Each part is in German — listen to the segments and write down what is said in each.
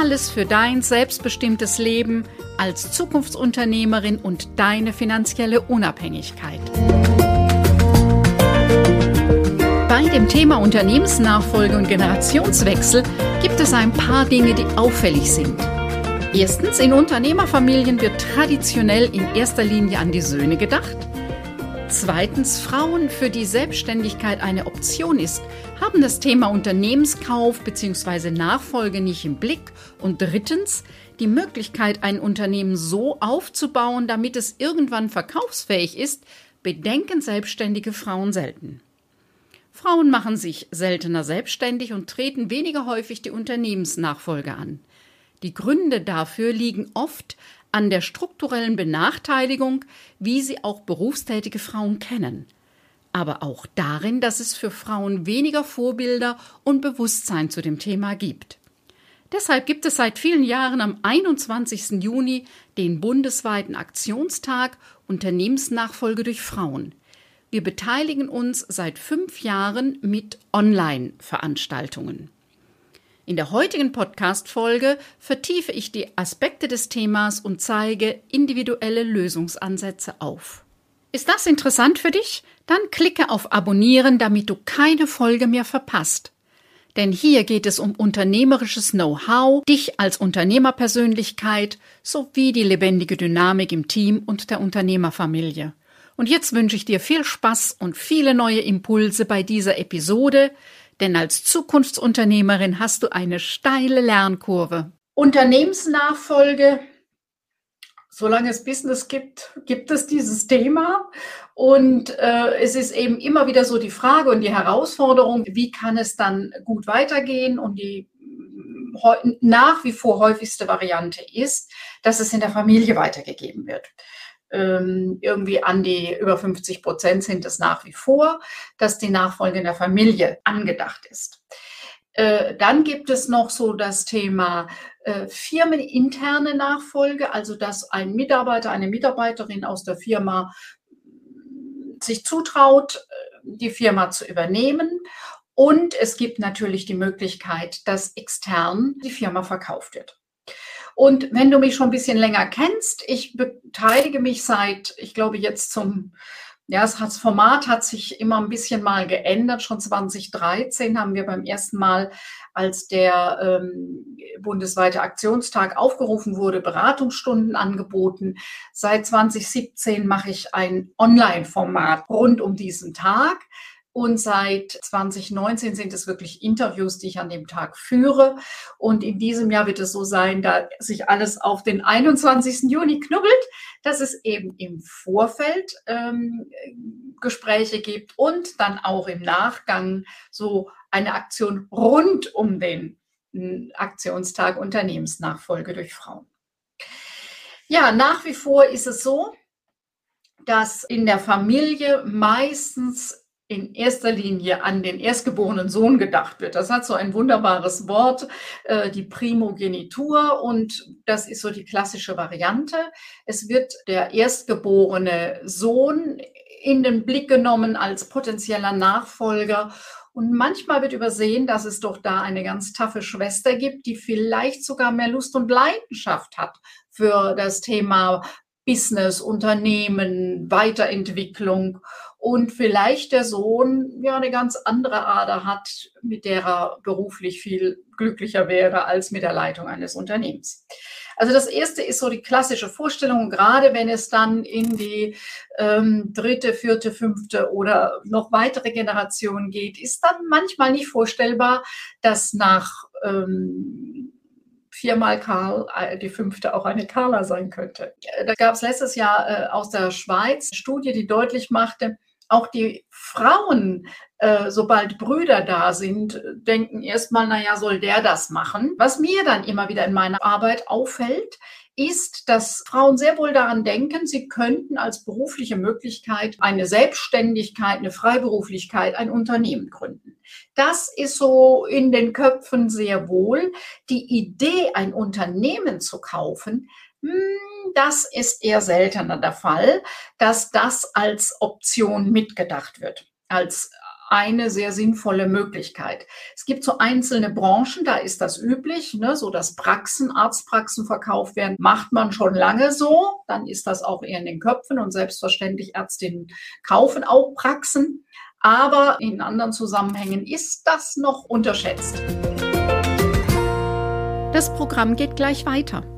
Alles für dein selbstbestimmtes Leben als Zukunftsunternehmerin und deine finanzielle Unabhängigkeit. Bei dem Thema Unternehmensnachfolge und Generationswechsel gibt es ein paar Dinge, die auffällig sind. Erstens, in Unternehmerfamilien wird traditionell in erster Linie an die Söhne gedacht. Zweitens, Frauen, für die Selbstständigkeit eine Option ist, haben das Thema Unternehmenskauf bzw. Nachfolge nicht im Blick. Und drittens, die Möglichkeit, ein Unternehmen so aufzubauen, damit es irgendwann verkaufsfähig ist, bedenken selbstständige Frauen selten. Frauen machen sich seltener selbstständig und treten weniger häufig die Unternehmensnachfolge an. Die Gründe dafür liegen oft an der strukturellen Benachteiligung, wie sie auch berufstätige Frauen kennen, aber auch darin, dass es für Frauen weniger Vorbilder und Bewusstsein zu dem Thema gibt. Deshalb gibt es seit vielen Jahren am 21. Juni den bundesweiten Aktionstag Unternehmensnachfolge durch Frauen. Wir beteiligen uns seit fünf Jahren mit Online-Veranstaltungen. In der heutigen Podcast-Folge vertiefe ich die Aspekte des Themas und zeige individuelle Lösungsansätze auf. Ist das interessant für dich? Dann klicke auf Abonnieren, damit du keine Folge mehr verpasst. Denn hier geht es um unternehmerisches Know-how, dich als Unternehmerpersönlichkeit sowie die lebendige Dynamik im Team und der Unternehmerfamilie. Und jetzt wünsche ich dir viel Spaß und viele neue Impulse bei dieser Episode, denn als Zukunftsunternehmerin hast du eine steile Lernkurve. Unternehmensnachfolge, solange es Business gibt, gibt es dieses Thema. Und äh, es ist eben immer wieder so die Frage und die Herausforderung, wie kann es dann gut weitergehen? Und die nach wie vor häufigste Variante ist, dass es in der Familie weitergegeben wird ähm, irgendwie an die über 50 Prozent sind es nach wie vor, dass die Nachfolge in der Familie angedacht ist. Äh, dann gibt es noch so das Thema äh, firmeninterne Nachfolge, also dass ein Mitarbeiter, eine Mitarbeiterin aus der Firma sich zutraut, äh, die Firma zu übernehmen. Und es gibt natürlich die Möglichkeit, dass extern die Firma verkauft wird. Und wenn du mich schon ein bisschen länger kennst, ich beteilige mich seit, ich glaube jetzt zum, ja, das Format hat sich immer ein bisschen mal geändert. Schon 2013 haben wir beim ersten Mal, als der ähm, bundesweite Aktionstag aufgerufen wurde, Beratungsstunden angeboten. Seit 2017 mache ich ein Online-Format rund um diesen Tag. Und seit 2019 sind es wirklich Interviews, die ich an dem Tag führe. Und in diesem Jahr wird es so sein, da sich alles auf den 21. Juni knubbelt, dass es eben im Vorfeld ähm, Gespräche gibt und dann auch im Nachgang so eine Aktion rund um den hm, Aktionstag Unternehmensnachfolge durch Frauen. Ja, nach wie vor ist es so, dass in der Familie meistens in erster Linie an den erstgeborenen Sohn gedacht wird. Das hat so ein wunderbares Wort, äh, die Primogenitur, und das ist so die klassische Variante. Es wird der erstgeborene Sohn in den Blick genommen als potenzieller Nachfolger. Und manchmal wird übersehen, dass es doch da eine ganz taffe Schwester gibt, die vielleicht sogar mehr Lust und Leidenschaft hat für das Thema Business, Unternehmen, Weiterentwicklung und vielleicht der Sohn ja eine ganz andere Ader hat, mit der er beruflich viel glücklicher wäre als mit der Leitung eines Unternehmens. Also das erste ist so die klassische Vorstellung, gerade wenn es dann in die ähm, dritte, vierte, fünfte oder noch weitere Generation geht, ist dann manchmal nicht vorstellbar, dass nach ähm, viermal Karl, äh, die fünfte auch eine Carla sein könnte. Da gab es letztes Jahr äh, aus der Schweiz eine Studie, die deutlich machte, auch die Frauen, äh, sobald Brüder da sind, denken erstmal, naja, soll der das machen? Was mir dann immer wieder in meiner Arbeit auffällt, ist, dass Frauen sehr wohl daran denken, sie könnten als berufliche Möglichkeit eine Selbstständigkeit, eine Freiberuflichkeit, ein Unternehmen gründen. Das ist so in den Köpfen sehr wohl. Die Idee, ein Unternehmen zu kaufen, das ist eher seltener der Fall, dass das als Option mitgedacht wird, als eine sehr sinnvolle Möglichkeit. Es gibt so einzelne Branchen, da ist das üblich, ne, so dass Praxen, Arztpraxen verkauft werden, macht man schon lange so. Dann ist das auch eher in den Köpfen und selbstverständlich Ärztinnen kaufen auch Praxen. Aber in anderen Zusammenhängen ist das noch unterschätzt. Das Programm geht gleich weiter.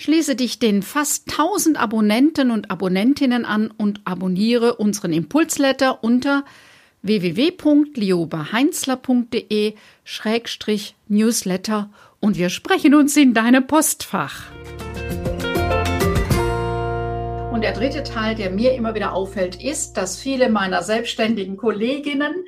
Schließe dich den fast 1000 Abonnenten und Abonnentinnen an und abonniere unseren Impulsletter unter www.liobaheinzler.de-newsletter und wir sprechen uns in deinem Postfach. Und der dritte Teil, der mir immer wieder auffällt, ist, dass viele meiner selbstständigen Kolleginnen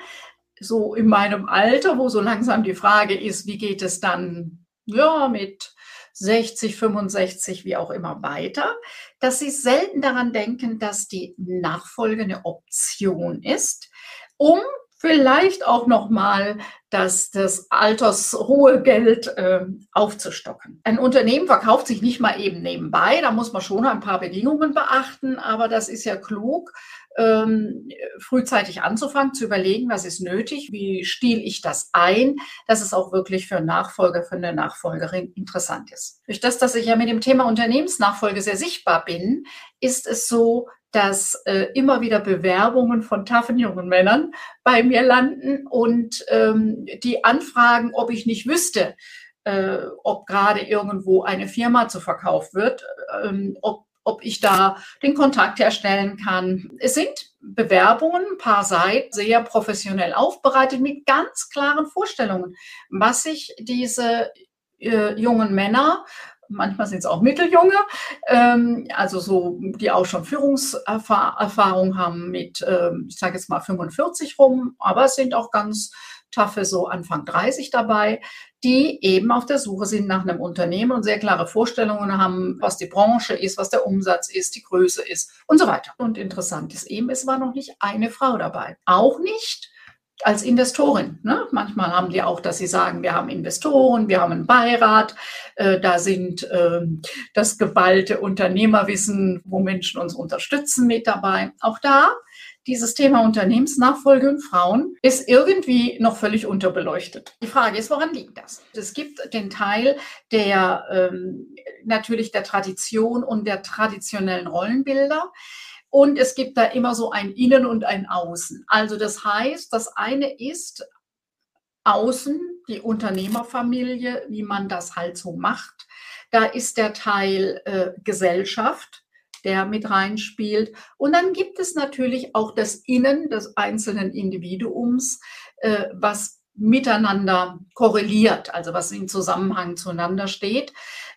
so in meinem Alter, wo so langsam die Frage ist, wie geht es dann ja mit 60, 65, wie auch immer weiter, dass sie selten daran denken, dass die Nachfolge eine Option ist, um vielleicht auch noch mal das, das Altersruhegeld äh, aufzustocken. Ein Unternehmen verkauft sich nicht mal eben nebenbei, da muss man schon ein paar Bedingungen beachten, aber das ist ja klug, ähm, frühzeitig anzufangen, zu überlegen, was ist nötig, wie stiel ich das ein, dass es auch wirklich für einen Nachfolger, für eine Nachfolgerin interessant ist. Durch das, dass ich ja mit dem Thema Unternehmensnachfolge sehr sichtbar bin, ist es so, dass äh, immer wieder Bewerbungen von taffen jungen Männern bei mir landen und ähm, die anfragen, ob ich nicht wüsste, äh, ob gerade irgendwo eine Firma zu verkauft wird, ähm, ob ob ich da den Kontakt herstellen kann. Es sind Bewerbungen, ein paar Seiten, sehr professionell aufbereitet mit ganz klaren Vorstellungen, was sich diese äh, jungen Männer manchmal sind es auch Mitteljunge, ähm, also so, die auch schon Führungserfahrung haben mit, ähm, ich sage jetzt mal 45 rum, aber es sind auch ganz taffe so Anfang 30 dabei, die eben auf der Suche sind nach einem Unternehmen und sehr klare Vorstellungen haben, was die Branche ist, was der Umsatz ist, die Größe ist und so weiter. Und interessant ist eben, es war noch nicht eine Frau dabei. Auch nicht als Investorin. Ne? Manchmal haben die auch, dass sie sagen, wir haben Investoren, wir haben einen Beirat, äh, da sind äh, das geballte Unternehmerwissen, wo Menschen uns unterstützen, mit dabei. Auch da dieses Thema Unternehmensnachfolge und Frauen ist irgendwie noch völlig unterbeleuchtet. Die Frage ist, woran liegt das? Es gibt den Teil der ähm, natürlich der Tradition und der traditionellen Rollenbilder. Und es gibt da immer so ein Innen und ein Außen. Also das heißt, das eine ist außen, die Unternehmerfamilie, wie man das halt so macht. Da ist der Teil äh, Gesellschaft, der mit reinspielt. Und dann gibt es natürlich auch das Innen des einzelnen Individuums, äh, was miteinander korreliert, also was im Zusammenhang zueinander steht.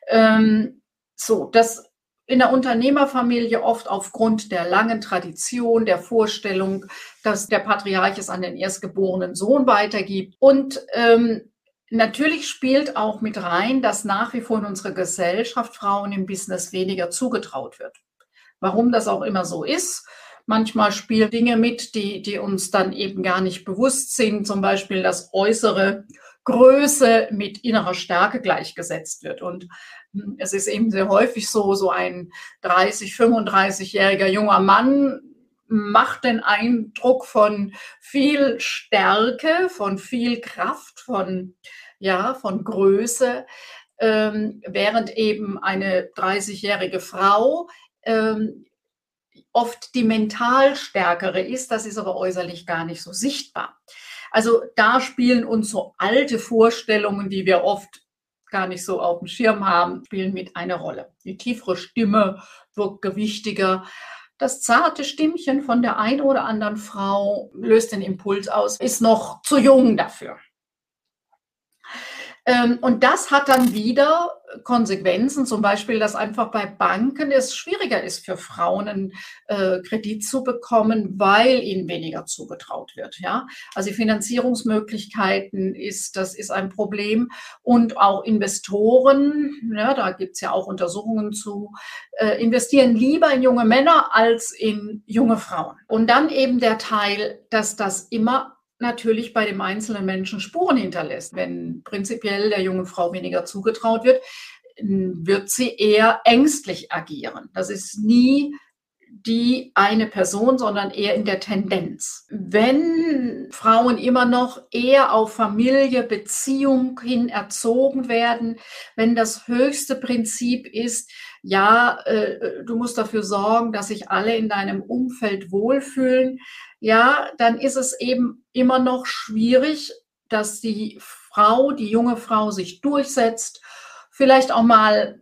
Ähm, so, das in der Unternehmerfamilie oft aufgrund der langen Tradition, der Vorstellung, dass der Patriarch es an den erstgeborenen Sohn weitergibt. Und ähm, natürlich spielt auch mit rein, dass nach wie vor in unserer Gesellschaft Frauen im Business weniger zugetraut wird warum das auch immer so ist. Manchmal spielen Dinge mit, die, die uns dann eben gar nicht bewusst sind, zum Beispiel dass äußere Größe mit innerer Stärke gleichgesetzt wird. Und hm, es ist eben sehr häufig so, so ein 30, 35-jähriger junger Mann macht den Eindruck von viel Stärke, von viel Kraft, von, ja, von Größe, ähm, während eben eine 30-jährige Frau ähm, oft die mental stärkere ist, das ist aber äußerlich gar nicht so sichtbar. Also da spielen uns so alte Vorstellungen, die wir oft gar nicht so auf dem Schirm haben, spielen mit eine Rolle. Die tiefere Stimme wirkt gewichtiger. Das zarte Stimmchen von der einen oder anderen Frau löst den Impuls aus, ist noch zu jung dafür. Ähm, und das hat dann wieder Konsequenzen, zum Beispiel, dass einfach bei Banken es schwieriger ist für Frauen einen äh, Kredit zu bekommen, weil ihnen weniger zugetraut wird. Ja, also die Finanzierungsmöglichkeiten ist, das ist ein Problem und auch Investoren, ja, da gibt's ja auch Untersuchungen zu, äh, investieren lieber in junge Männer als in junge Frauen. Und dann eben der Teil, dass das immer natürlich bei dem einzelnen Menschen Spuren hinterlässt. Wenn prinzipiell der jungen Frau weniger zugetraut wird, wird sie eher ängstlich agieren. Das ist nie die eine Person, sondern eher in der Tendenz. Wenn Frauen immer noch eher auf Familie, Beziehung hin erzogen werden, wenn das höchste Prinzip ist, ja, äh, du musst dafür sorgen, dass sich alle in deinem Umfeld wohlfühlen, ja, dann ist es eben immer noch schwierig, dass die Frau, die junge Frau sich durchsetzt, vielleicht auch mal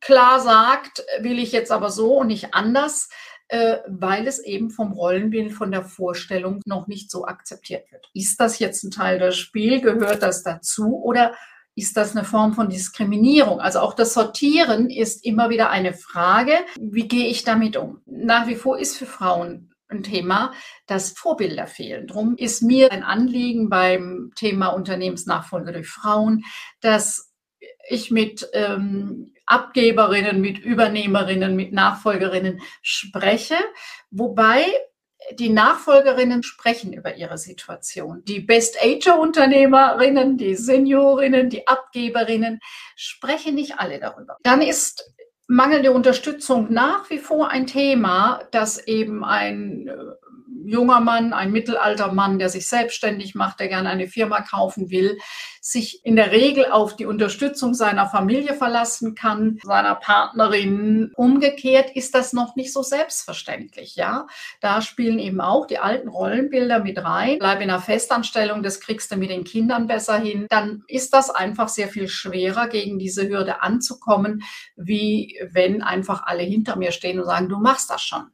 klar sagt, will ich jetzt aber so und nicht anders, äh, weil es eben vom Rollenbild, von der Vorstellung noch nicht so akzeptiert wird. Ist das jetzt ein Teil des Spiels? Gehört das dazu? Oder ist das eine Form von Diskriminierung? Also auch das Sortieren ist immer wieder eine Frage. Wie gehe ich damit um? Nach wie vor ist für Frauen ein Thema, dass Vorbilder fehlen. Drum ist mir ein Anliegen beim Thema Unternehmensnachfolge durch Frauen, dass ich mit ähm, Abgeberinnen, mit Übernehmerinnen, mit Nachfolgerinnen spreche, wobei die Nachfolgerinnen sprechen über ihre Situation. Die Best-Ager-Unternehmerinnen, die Seniorinnen, die Abgeberinnen sprechen nicht alle darüber. Dann ist mangelnde Unterstützung nach wie vor ein Thema, das eben ein äh, junger Mann, ein Mittelaltermann, der sich selbstständig macht, der gerne eine Firma kaufen will, sich in der Regel auf die Unterstützung seiner Familie verlassen kann, seiner Partnerin. Umgekehrt ist das noch nicht so selbstverständlich, ja. Da spielen eben auch die alten Rollenbilder mit rein. Bleib in einer Festanstellung, das kriegst du mit den Kindern besser hin. Dann ist das einfach sehr viel schwerer, gegen diese Hürde anzukommen, wie wenn einfach alle hinter mir stehen und sagen, du machst das schon.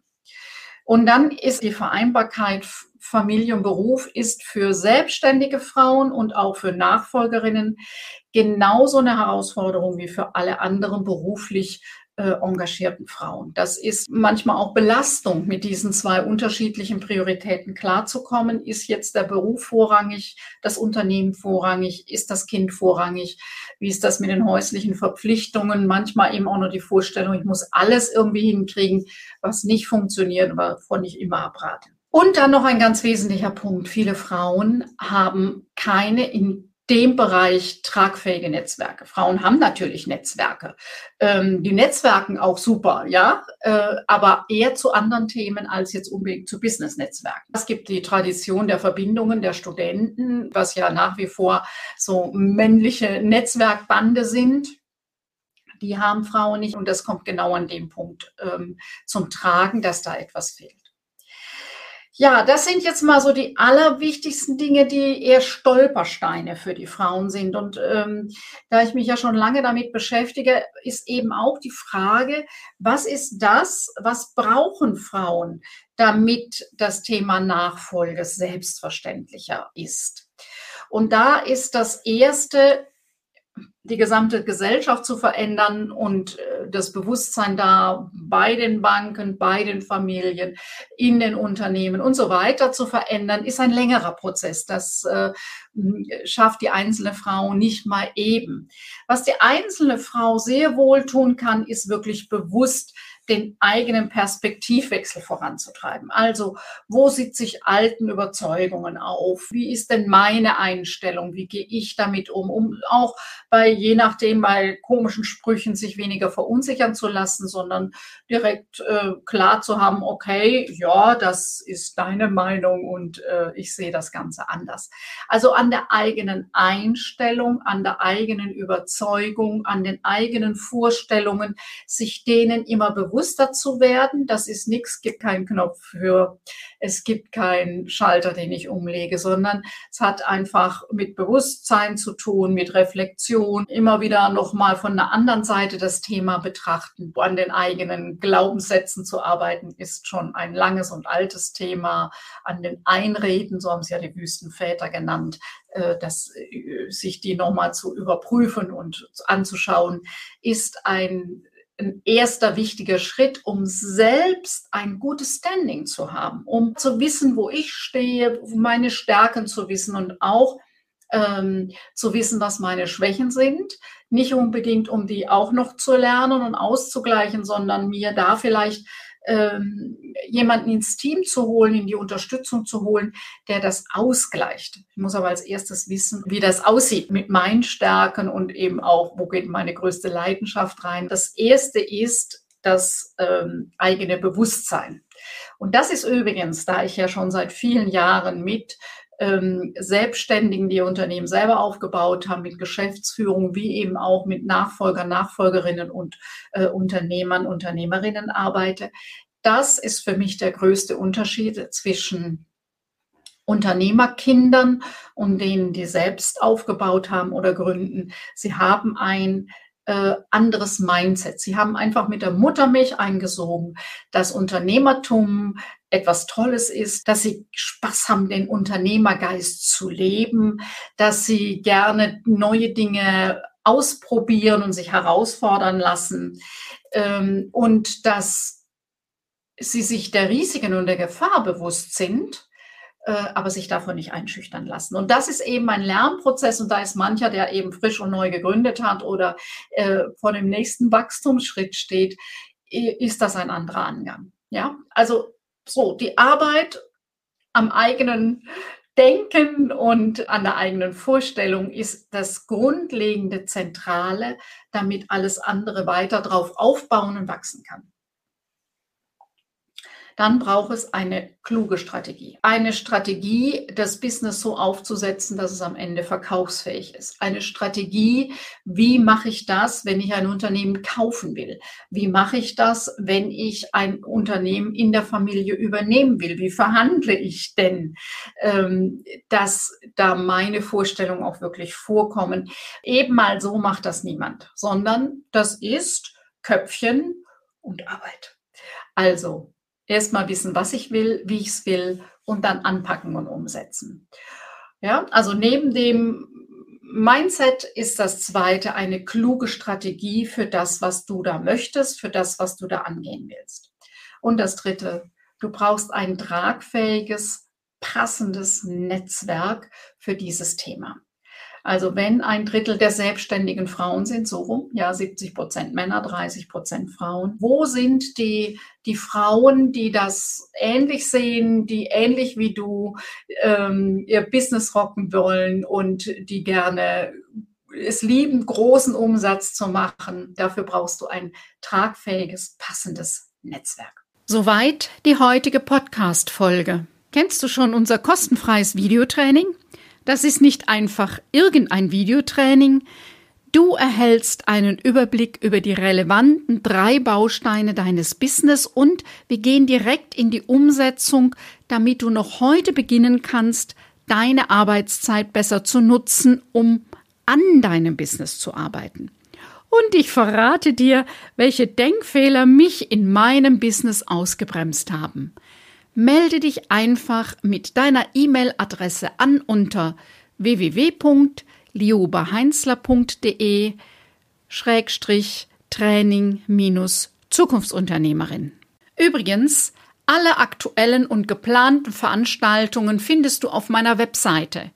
Und dann ist die Vereinbarkeit Familie und Beruf ist für selbstständige Frauen und auch für Nachfolgerinnen genauso eine Herausforderung wie für alle anderen beruflich äh, engagierten Frauen. Das ist manchmal auch Belastung, mit diesen zwei unterschiedlichen Prioritäten klarzukommen. Ist jetzt der Beruf vorrangig, das Unternehmen vorrangig, ist das Kind vorrangig? Wie ist das mit den häuslichen Verpflichtungen? Manchmal eben auch nur die Vorstellung, ich muss alles irgendwie hinkriegen, was nicht funktioniert, wovon ich immer abrate. Und dann noch ein ganz wesentlicher Punkt. Viele Frauen haben keine in dem Bereich tragfähige Netzwerke. Frauen haben natürlich Netzwerke. Ähm, die Netzwerken auch super, ja, äh, aber eher zu anderen Themen als jetzt unbedingt zu Business-Netzwerken. Es gibt die Tradition der Verbindungen der Studenten, was ja nach wie vor so männliche Netzwerkbande sind. Die haben Frauen nicht und das kommt genau an dem Punkt ähm, zum Tragen, dass da etwas fehlt. Ja, das sind jetzt mal so die allerwichtigsten Dinge, die eher Stolpersteine für die Frauen sind. Und ähm, da ich mich ja schon lange damit beschäftige, ist eben auch die Frage, was ist das, was brauchen Frauen, damit das Thema Nachfolge selbstverständlicher ist? Und da ist das erste die gesamte Gesellschaft zu verändern und äh, das Bewusstsein da bei den Banken, bei den Familien, in den Unternehmen und so weiter zu verändern, ist ein längerer Prozess. Das äh, schafft die einzelne Frau nicht mal eben. Was die einzelne Frau sehr wohl tun kann, ist wirklich bewusst den eigenen Perspektivwechsel voranzutreiben. Also, wo sitze ich alten Überzeugungen auf? Wie ist denn meine Einstellung? Wie gehe ich damit um? Um auch bei, je nachdem, bei komischen Sprüchen sich weniger verunsichern zu lassen, sondern direkt äh, klar zu haben, okay, ja, das ist deine Meinung und äh, ich sehe das Ganze anders. Also an der eigenen Einstellung, an der eigenen Überzeugung, an den eigenen Vorstellungen, sich denen immer bewusst bewusster zu werden. Das ist nichts, gibt keinen Knopf für, es gibt keinen Schalter, den ich umlege, sondern es hat einfach mit Bewusstsein zu tun, mit Reflexion, immer wieder nochmal von einer anderen Seite das Thema betrachten. An den eigenen Glaubenssätzen zu arbeiten, ist schon ein langes und altes Thema. An den Einreden, so haben es ja die Wüstenväter genannt, äh, dass äh, sich die nochmal zu überprüfen und anzuschauen, ist ein, ein erster wichtiger Schritt, um selbst ein gutes Standing zu haben, um zu wissen, wo ich stehe, meine Stärken zu wissen und auch ähm, zu wissen, was meine Schwächen sind. Nicht unbedingt, um die auch noch zu lernen und auszugleichen, sondern mir da vielleicht ähm, jemanden ins Team zu holen, in die Unterstützung zu holen, der das ausgleicht. Ich muss aber als erstes wissen, wie das aussieht mit meinen Stärken und eben auch, wo geht meine größte Leidenschaft rein. Das erste ist das ähm, eigene Bewusstsein. Und das ist übrigens, da ich ja schon seit vielen Jahren mit ähm, Selbstständigen, die Unternehmen selber aufgebaut haben, mit Geschäftsführung, wie eben auch mit Nachfolgern, Nachfolgerinnen und äh, Unternehmern, Unternehmerinnen arbeite. Das ist für mich der größte Unterschied zwischen Unternehmerkindern und denen, die selbst aufgebaut haben oder gründen. Sie haben ein äh, anderes Mindset. Sie haben einfach mit der Muttermilch eingesogen, dass Unternehmertum etwas Tolles ist, dass sie Spaß haben, den Unternehmergeist zu leben, dass sie gerne neue Dinge ausprobieren und sich herausfordern lassen ähm, und dass sie sich der Risiken und der Gefahr bewusst sind äh, aber sich davon nicht einschüchtern lassen. Und das ist eben ein Lernprozess und da ist mancher, der eben frisch und neu gegründet hat oder äh, vor dem nächsten Wachstumsschritt steht, ist das ein anderer Angang. Ja, also so die Arbeit am eigenen Denken und an der eigenen Vorstellung ist das grundlegende Zentrale, damit alles andere weiter drauf aufbauen und wachsen kann dann braucht es eine kluge Strategie. Eine Strategie, das Business so aufzusetzen, dass es am Ende verkaufsfähig ist. Eine Strategie, wie mache ich das, wenn ich ein Unternehmen kaufen will? Wie mache ich das, wenn ich ein Unternehmen in der Familie übernehmen will? Wie verhandle ich denn, ähm, dass da meine Vorstellungen auch wirklich vorkommen? Eben mal so macht das niemand, sondern das ist Köpfchen und Arbeit. Also erstmal wissen, was ich will, wie ich es will und dann anpacken und umsetzen. Ja, also neben dem Mindset ist das zweite eine kluge Strategie für das, was du da möchtest, für das, was du da angehen willst. Und das dritte, du brauchst ein tragfähiges, passendes Netzwerk für dieses Thema. Also wenn ein Drittel der selbstständigen Frauen sind, so rum, ja, 70 Prozent Männer, 30 Prozent Frauen. Wo sind die, die Frauen, die das ähnlich sehen, die ähnlich wie du ähm, ihr Business rocken wollen und die gerne es lieben, großen Umsatz zu machen? Dafür brauchst du ein tragfähiges, passendes Netzwerk. Soweit die heutige Podcast-Folge. Kennst du schon unser kostenfreies Videotraining? Das ist nicht einfach irgendein Videotraining. Du erhältst einen Überblick über die relevanten drei Bausteine deines Business und wir gehen direkt in die Umsetzung, damit du noch heute beginnen kannst, deine Arbeitszeit besser zu nutzen, um an deinem Business zu arbeiten. Und ich verrate dir, welche Denkfehler mich in meinem Business ausgebremst haben melde dich einfach mit deiner E-Mail-Adresse an unter www.liobaheinzler.de Schrägstrich Training minus Zukunftsunternehmerin. Übrigens, alle aktuellen und geplanten Veranstaltungen findest du auf meiner Webseite.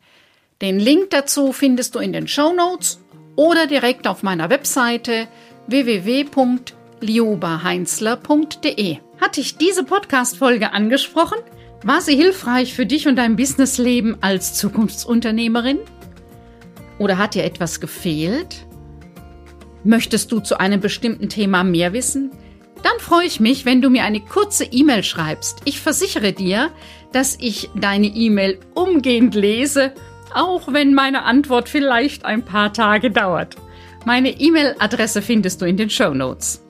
Den Link dazu findest du in den Show Notes oder direkt auf meiner Webseite www.liobaheinzler.de. Hat dich diese Podcast-Folge angesprochen? War sie hilfreich für dich und dein Businessleben als Zukunftsunternehmerin? Oder hat dir etwas gefehlt? Möchtest du zu einem bestimmten Thema mehr wissen? Dann freue ich mich, wenn du mir eine kurze E-Mail schreibst. Ich versichere dir, dass ich deine E-Mail umgehend lese, auch wenn meine Antwort vielleicht ein paar Tage dauert. Meine E-Mail-Adresse findest du in den Show Notes.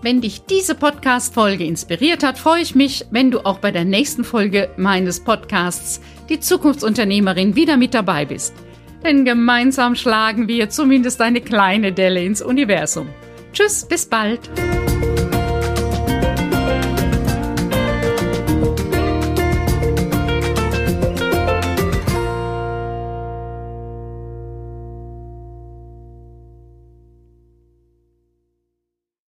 Wenn dich diese Podcast-Folge inspiriert hat, freue ich mich, wenn du auch bei der nächsten Folge meines Podcasts Die Zukunftsunternehmerin wieder mit dabei bist. Denn gemeinsam schlagen wir zumindest eine kleine Delle ins Universum. Tschüss, bis bald.